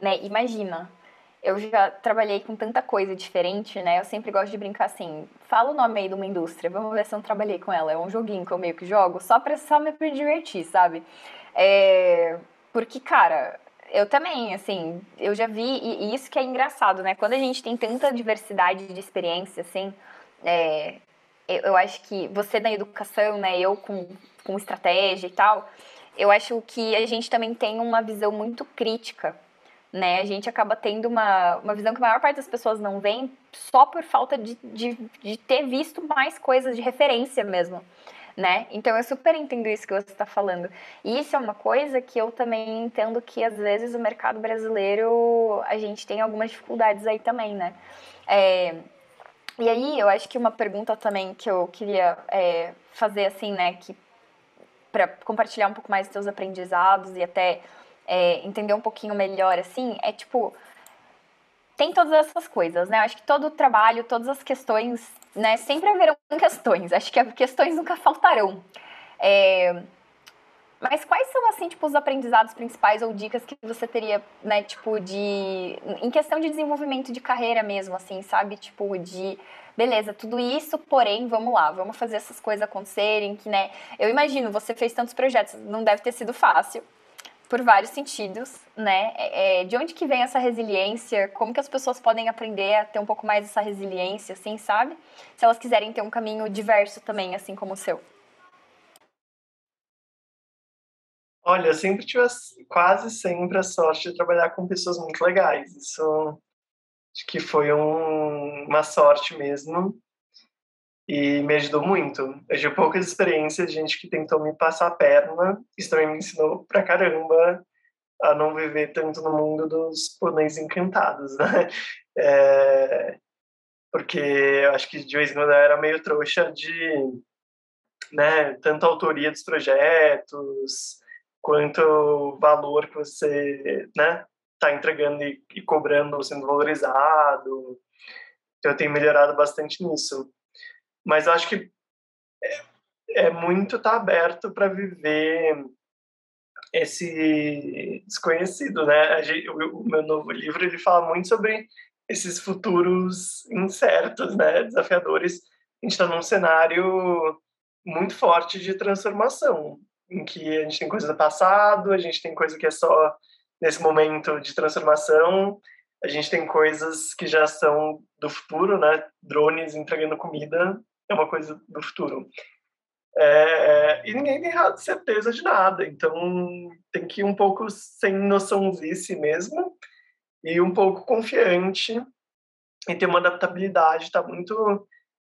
né? Imagina, eu já trabalhei com tanta coisa diferente, né? Eu sempre gosto de brincar assim, fala o nome aí de uma indústria, vamos ver se eu não trabalhei com ela. É um joguinho que eu meio que jogo só pra, só me divertir, sabe? É... Porque, cara, eu também, assim, eu já vi, e, isso que é engraçado, né? Quando a gente tem tanta diversidade de experiência, assim é, eu acho que você na educação, né, eu com, com estratégia e tal, eu acho que a gente também tem uma visão muito crítica, né? A gente acaba tendo uma, uma visão que a maior parte das pessoas não vem só por falta de, de, de ter visto mais coisas de referência mesmo, né? Então eu super entendo isso que você está falando. E isso é uma coisa que eu também entendo que às vezes o mercado brasileiro a gente tem algumas dificuldades aí também, né? É, e aí, eu acho que uma pergunta também que eu queria é, fazer, assim, né, que para compartilhar um pouco mais dos seus aprendizados e até é, entender um pouquinho melhor, assim, é tipo, tem todas essas coisas, né? Eu acho que todo o trabalho, todas as questões, né, sempre haverão questões. Acho que questões nunca faltarão. É, mas quais são, assim, tipo, os aprendizados principais ou dicas que você teria, né, tipo, de... Em questão de desenvolvimento de carreira mesmo, assim, sabe? Tipo, de... Beleza, tudo isso, porém, vamos lá, vamos fazer essas coisas acontecerem, que, né... Eu imagino, você fez tantos projetos, não deve ter sido fácil, por vários sentidos, né? É, é de onde que vem essa resiliência? Como que as pessoas podem aprender a ter um pouco mais essa resiliência, assim, sabe? Se elas quiserem ter um caminho diverso também, assim como o seu. Olha, eu sempre tive quase sempre a sorte de trabalhar com pessoas muito legais. Isso acho que foi um, uma sorte mesmo e me ajudou muito. Eu tive poucas experiências gente que tentou me passar a perna. Isso também me ensinou pra caramba a não viver tanto no mundo dos pôneis encantados, né? É, porque eu acho que de vez em quando eu era meio trouxa de né, tanto a autoria dos projetos, quanto valor que você né, está entregando e, e cobrando sendo valorizado. Então, eu tenho melhorado bastante nisso. Mas acho que é, é muito estar tá aberto para viver esse desconhecido, né? O, o meu novo livro ele fala muito sobre esses futuros incertos, né? Desafiadores. A gente está num cenário muito forte de transformação em que a gente tem coisa do passado, a gente tem coisa que é só nesse momento de transformação, a gente tem coisas que já são do futuro, né? Drones entregando comida é uma coisa do futuro. É, e ninguém tem certeza de nada, então tem que ir um pouco sem noçãozice mesmo e um pouco confiante e ter uma adaptabilidade, está muito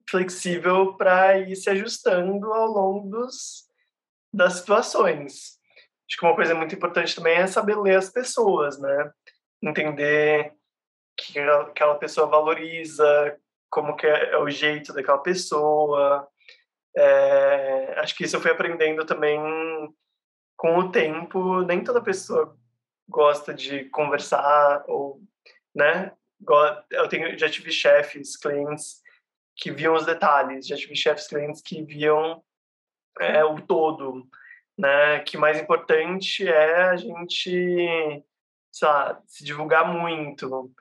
flexível para ir se ajustando ao longo dos, das situações. Acho que uma coisa muito importante também é saber ler as pessoas, né? Entender que aquela pessoa valoriza, como que é, é o jeito daquela pessoa. É, acho que isso eu fui aprendendo também com o tempo. Nem toda pessoa gosta de conversar ou, né? Eu tenho, já tive chefes, clientes que viam os detalhes, já tive chefes, clientes que viam é, o todo, né? Que mais importante é a gente, sabe, se divulgar muito,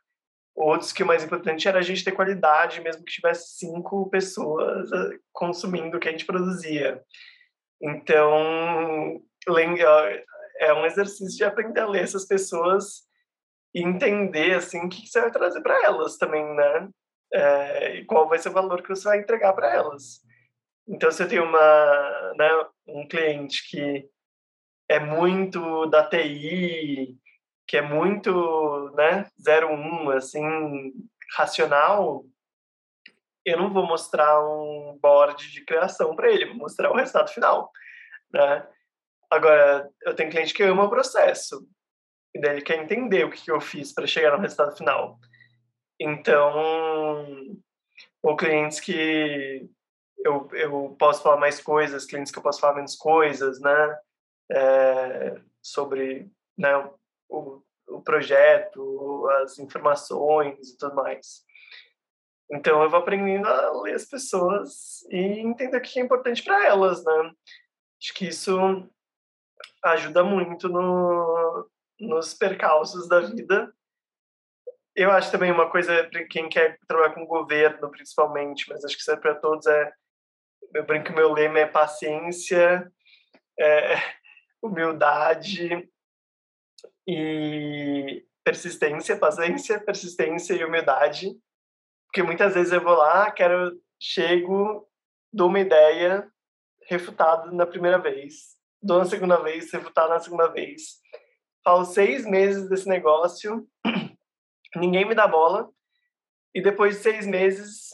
Outros que o mais importante era a gente ter qualidade, mesmo que tivesse cinco pessoas eh, consumindo o que a gente produzia. Então, é um exercício de aprender a ler essas pessoas e entender assim o que você vai trazer para elas também, né? É, e qual vai ser o valor que você vai entregar para elas. Então, você tem uma, né, um cliente que é muito da TI, que é muito, né, 01, assim, racional, eu não vou mostrar um board de criação para ele, vou mostrar o resultado final, né? Agora, eu tenho cliente que ama o processo, e daí ele quer entender o que eu fiz para chegar no resultado final. Então, ou clientes que eu, eu posso falar mais coisas, clientes que eu posso falar menos coisas, né? É, sobre né, o, o projeto, as informações e tudo mais. Então eu vou aprendendo a ler as pessoas e entender o que é importante para elas, né? Acho que isso ajuda muito no, nos percalços da vida. Eu acho também uma coisa para quem quer trabalhar com governo, principalmente, mas acho que serve para todos é eu brinco meu lema é paciência, é, humildade e persistência, paciência, persistência e humildade. Porque muitas vezes eu vou lá, quero, chego, dou uma ideia, refutado na primeira vez, dou na segunda vez, refutado na segunda vez. Falo seis meses desse negócio, ninguém me dá bola, e depois de seis meses,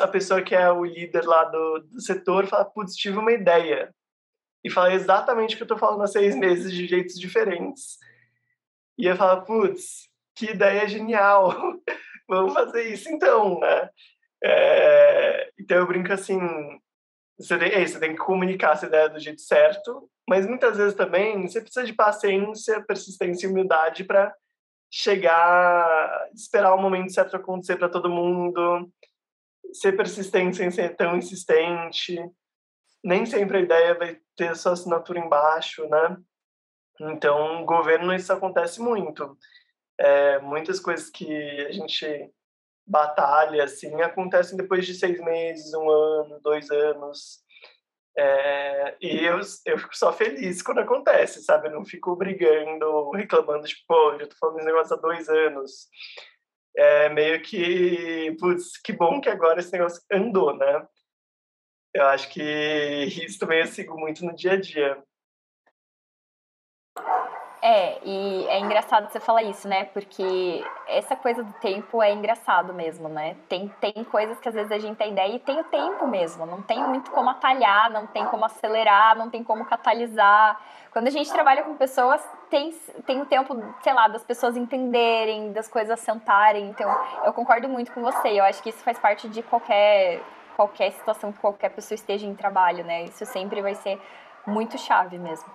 a pessoa que é o líder lá do, do setor fala, putz, tive uma ideia e falar exatamente o que eu estou falando há seis meses de jeitos diferentes. E eu falar, putz, que ideia genial, vamos fazer isso então, né? É, então eu brinco assim, você tem, é, você tem que comunicar essa ideia do jeito certo, mas muitas vezes também você precisa de paciência, persistência e humildade para chegar, esperar o momento certo acontecer para todo mundo, ser persistente sem ser tão insistente. Nem sempre a ideia vai ter sua assinatura embaixo, né? Então, governo isso acontece muito. É, muitas coisas que a gente batalha assim acontecem depois de seis meses, um ano, dois anos. É, e eu, eu fico só feliz quando acontece, sabe? Eu não fico brigando, reclamando, tipo, pô, já tô falando esse negócio há dois anos. É meio que, putz, que bom que agora esse negócio andou, né? Eu acho que isso também eu sigo muito no dia a dia. É, e é engraçado você falar isso, né? Porque essa coisa do tempo é engraçado mesmo, né? Tem, tem coisas que às vezes a gente tem ideia e tem o tempo mesmo. Não tem muito como atalhar, não tem como acelerar, não tem como catalisar. Quando a gente trabalha com pessoas, tem, tem o tempo, sei lá, das pessoas entenderem, das coisas sentarem. Então, eu concordo muito com você. Eu acho que isso faz parte de qualquer qualquer situação que qualquer pessoa esteja em trabalho, né? Isso sempre vai ser muito chave mesmo.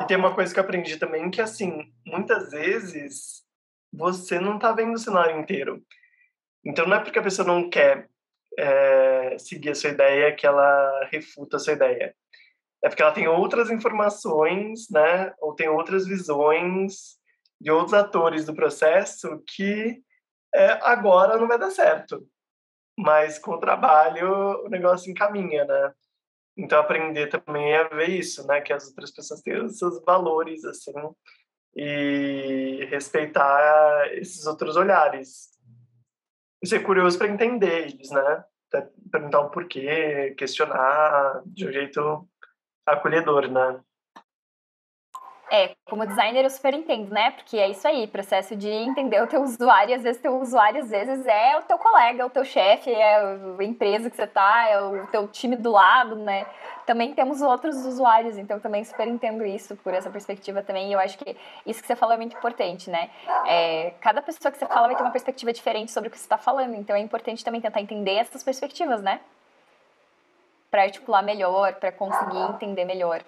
E tem uma coisa que eu aprendi também, que assim, muitas vezes você não tá vendo o cenário inteiro. Então não é porque a pessoa não quer é, seguir a sua ideia que ela refuta a sua ideia. É porque ela tem outras informações, né? Ou tem outras visões de outros atores do processo que é, agora não vai dar certo mas com o trabalho o negócio encaminha, né? Então aprender também a ver isso, né? Que as outras pessoas têm os seus valores, assim, e respeitar esses outros olhares. E ser curioso para entender eles, né? Até perguntar o porquê, questionar de um jeito acolhedor, né? É, como designer eu super entendo, né? Porque é isso aí, processo de entender o teu usuário, às vezes teu usuário, às vezes é o teu colega, o teu chefe, é a empresa que você tá, é o teu time do lado, né? Também temos outros usuários, então também super entendo isso por essa perspectiva também, e eu acho que isso que você falou é muito importante, né? É, cada pessoa que você fala vai ter uma perspectiva diferente sobre o que você está falando, então é importante também tentar entender essas perspectivas, né? Para articular melhor, para conseguir entender melhor.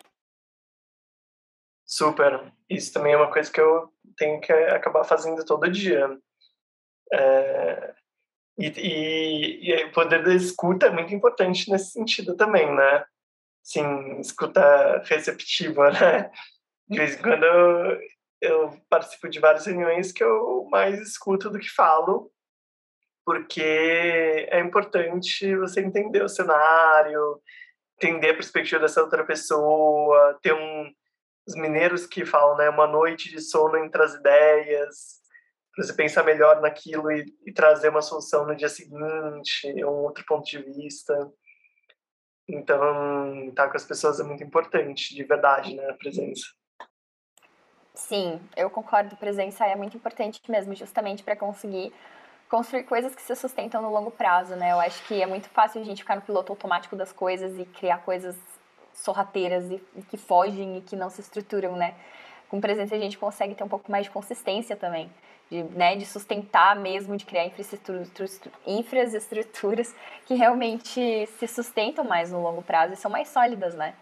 Super. Isso também é uma coisa que eu tenho que acabar fazendo todo dia. É, e, e, o poder da escuta é muito importante nesse sentido também, né? Sim, escuta receptiva, né? De vez em quando eu, eu participo de várias reuniões que eu mais escuto do que falo, porque é importante você entender o cenário, entender a perspectiva dessa outra pessoa, ter um os mineiros que falam, né, uma noite de sono entre as ideias, para você pensar melhor naquilo e, e, trazer uma solução no dia seguinte, um outro ponto de vista. Então, estar tá com as pessoas é muito importante, de verdade, né, a presença. Sim, eu concordo. Presença é muito importante mesmo, justamente para conseguir construir coisas que se sustentam no longo prazo, né? Eu acho que é muito fácil a gente ficar no piloto automático das coisas e criar coisas sorrateiras e, e que fogem e que não se estruturam, né? Com presença a gente consegue ter um pouco mais de consistência também, de, né, de sustentar mesmo, de criar infraestruturas, infraestruturas que realmente se sustentam mais no longo prazo e são mais sólidas, né?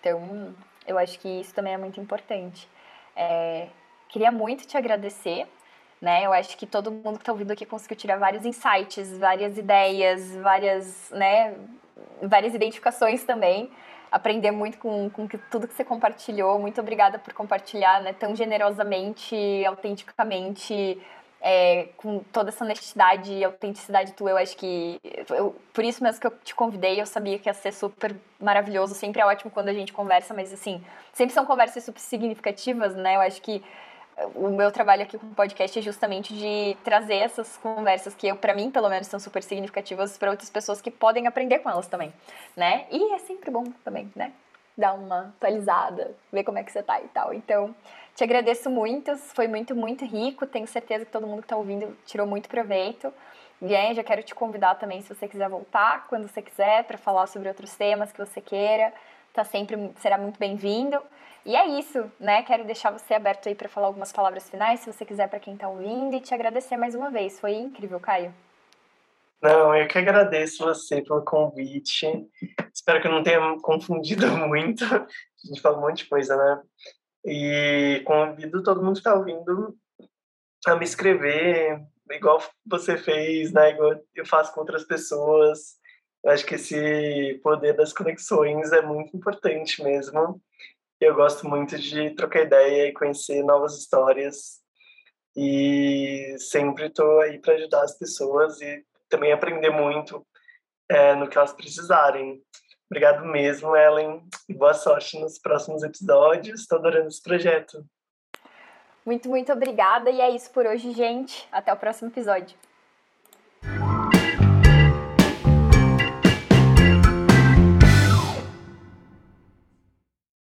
Então, eu acho que isso também é muito importante. É, queria muito te agradecer, né? Eu acho que todo mundo que está ouvindo aqui conseguiu tirar vários insights, várias ideias, várias, né, várias identificações também aprender muito com, com que, tudo que você compartilhou. Muito obrigada por compartilhar né, tão generosamente, autenticamente, é, com toda essa honestidade e autenticidade tua. Eu acho que. Eu, por isso mesmo que eu te convidei, eu sabia que ia ser super maravilhoso. Sempre é ótimo quando a gente conversa, mas assim, sempre são conversas super significativas, né? Eu acho que o meu trabalho aqui com o podcast é justamente de trazer essas conversas que para mim pelo menos são super significativas para outras pessoas que podem aprender com elas também, né? E é sempre bom também, né? Dar uma atualizada, ver como é que você tá e tal. Então, te agradeço muito, foi muito, muito rico. Tenho certeza que todo mundo que tá ouvindo tirou muito proveito. E aí, já quero te convidar também, se você quiser voltar, quando você quiser, para falar sobre outros temas que você queira. Tá sempre, será muito bem-vindo. E é isso, né? Quero deixar você aberto aí para falar algumas palavras finais, se você quiser, para quem está ouvindo, e te agradecer mais uma vez. Foi incrível, Caio. Não, eu que agradeço você pelo convite. Espero que eu não tenha confundido muito. A gente fala um monte de coisa, né? E convido todo mundo que está ouvindo a me escrever, igual você fez, né? Igual eu faço com outras pessoas. Eu acho que esse poder das conexões é muito importante mesmo. Eu gosto muito de trocar ideia e conhecer novas histórias. E sempre estou aí para ajudar as pessoas e também aprender muito é, no que elas precisarem. Obrigado mesmo, Ellen. E boa sorte nos próximos episódios. Estou adorando esse projeto. Muito, muito obrigada. E é isso por hoje, gente. Até o próximo episódio.